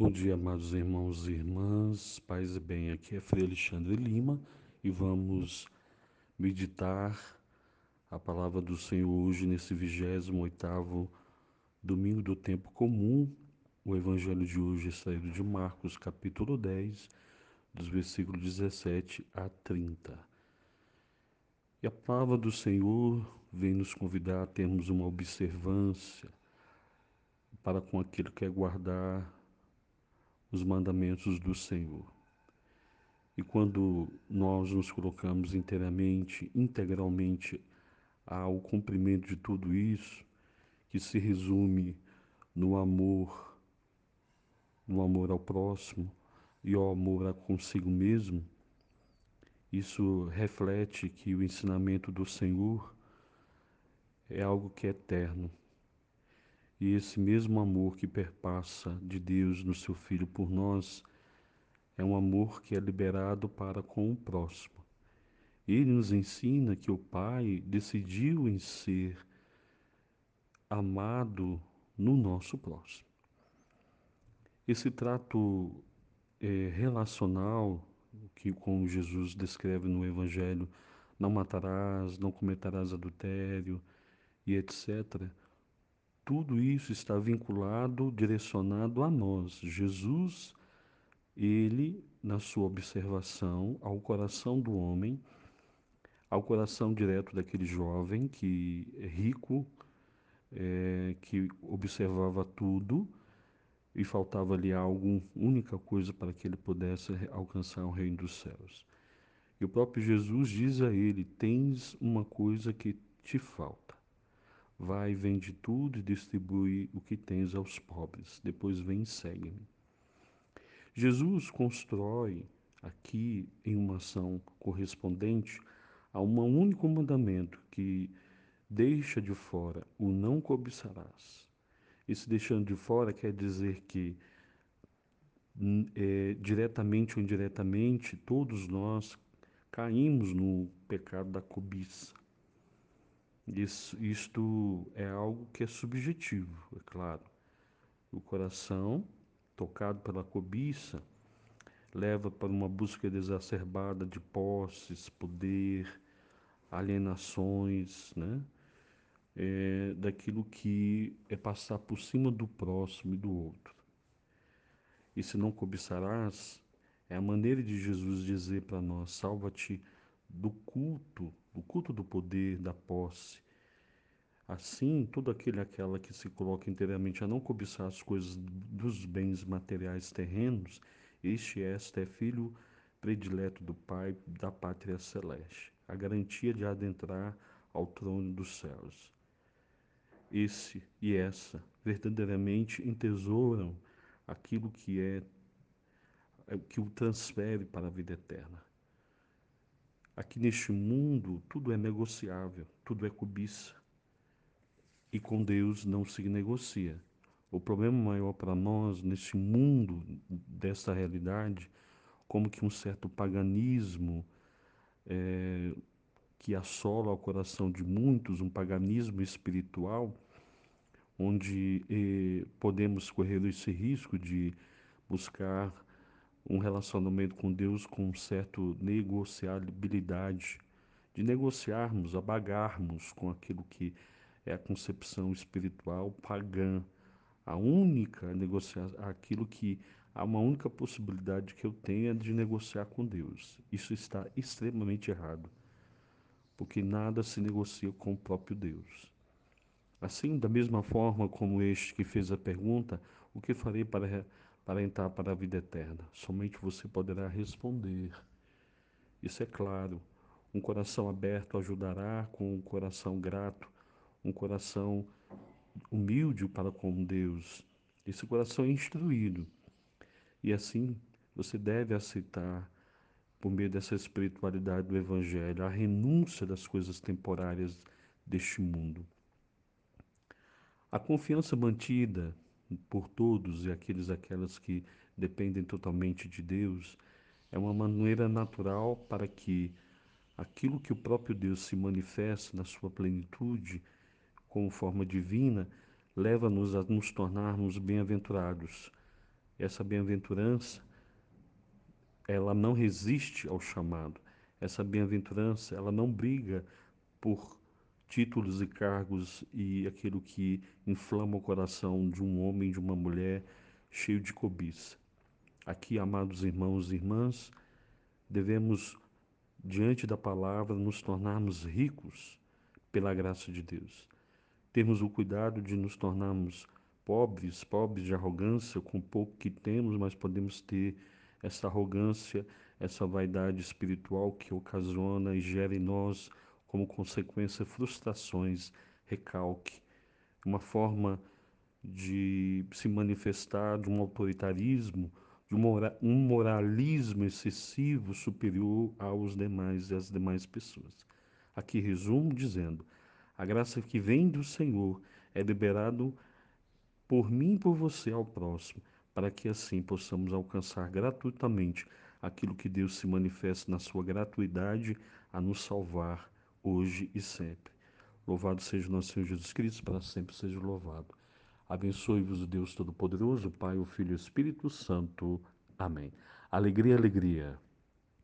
Bom dia, amados irmãos e irmãs, paz e bem. Aqui é Frei Alexandre Lima e vamos meditar a palavra do Senhor hoje nesse 28 domingo do tempo comum. O evangelho de hoje é saído de Marcos, capítulo 10, dos versículos 17 a 30. E a palavra do Senhor vem nos convidar a termos uma observância para com aquele que quer guardar os mandamentos do Senhor. E quando nós nos colocamos inteiramente, integralmente ao cumprimento de tudo isso, que se resume no amor, no amor ao próximo e ao amor a consigo mesmo, isso reflete que o ensinamento do Senhor é algo que é eterno, e esse mesmo amor que perpassa de Deus no seu Filho por nós é um amor que é liberado para com o próximo. Ele nos ensina que o Pai decidiu em ser amado no nosso próximo. Esse trato é, relacional que como Jesus descreve no Evangelho, não matarás, não cometerás adultério e etc tudo isso está vinculado, direcionado a nós. Jesus, ele, na sua observação ao coração do homem, ao coração direto daquele jovem que é rico, é, que observava tudo e faltava-lhe algo, única coisa para que ele pudesse alcançar o reino dos céus. E o próprio Jesus diz a ele: Tens uma coisa que te falta. Vai, vende tudo e distribui o que tens aos pobres. Depois vem e segue-me. Jesus constrói aqui em uma ação correspondente a um único mandamento que deixa de fora o não cobiçarás. Esse deixando de fora quer dizer que é, diretamente ou indiretamente todos nós caímos no pecado da cobiça. Isso, isto é algo que é subjetivo, é claro. O coração, tocado pela cobiça, leva para uma busca exacerbada de posses, poder, alienações, né? É, daquilo que é passar por cima do próximo e do outro. E se não cobiçarás, é a maneira de Jesus dizer para nós: salva-te do culto, do culto do poder, da posse. Assim, todo aquele aquela que se coloca inteiramente a não cobiçar as coisas dos bens materiais terrenos, este esta é filho predileto do Pai da pátria celeste, a garantia de adentrar ao trono dos céus. Esse e essa verdadeiramente entesouram aquilo que é que o transfere para a vida eterna. Aqui neste mundo, tudo é negociável, tudo é cobiça. E com Deus não se negocia. O problema maior para nós, neste mundo dessa realidade, como que um certo paganismo é, que assola o coração de muitos, um paganismo espiritual, onde eh, podemos correr esse risco de buscar um relacionamento com Deus com um certo negociabilidade, de negociarmos, abagarmos com aquilo que é a concepção espiritual pagã, a única negociação, aquilo que há uma única possibilidade que eu tenha de negociar com Deus. Isso está extremamente errado, porque nada se negocia com o próprio Deus. Assim, da mesma forma como este que fez a pergunta, o que farei para para entrar para a vida eterna. Somente você poderá responder. Isso é claro. Um coração aberto ajudará, com um coração grato, um coração humilde para com Deus. Esse coração é instruído. E assim você deve aceitar, por meio dessa espiritualidade do Evangelho, a renúncia das coisas temporárias deste mundo. A confiança mantida por todos e aqueles aquelas que dependem totalmente de Deus, é uma maneira natural para que aquilo que o próprio Deus se manifesta na sua plenitude como forma divina, leva-nos a nos tornarmos bem-aventurados, Essa bem-aventurança, ela não resiste ao chamado. Essa bem-aventurança, ela não briga por títulos e cargos e aquilo que inflama o coração de um homem, de uma mulher cheio de cobiça. Aqui, amados irmãos e irmãs, devemos, diante da palavra, nos tornarmos ricos pela graça de Deus. Termos o cuidado de nos tornarmos pobres, pobres de arrogância, com pouco que temos, mas podemos ter essa arrogância, essa vaidade espiritual que ocasiona e gera em nós, como consequência, frustrações, recalque, uma forma de se manifestar de um autoritarismo, de um moralismo excessivo superior aos demais e às demais pessoas. Aqui resumo dizendo: a graça que vem do Senhor é liberado por mim e por você ao próximo, para que assim possamos alcançar gratuitamente aquilo que Deus se manifesta na sua gratuidade a nos salvar hoje e sempre. Louvado seja o nosso Senhor Jesus Cristo, para sempre seja louvado. Abençoe-vos o Deus Todo-Poderoso, Pai, o Filho e o Espírito Santo. Amém. Alegria, alegria.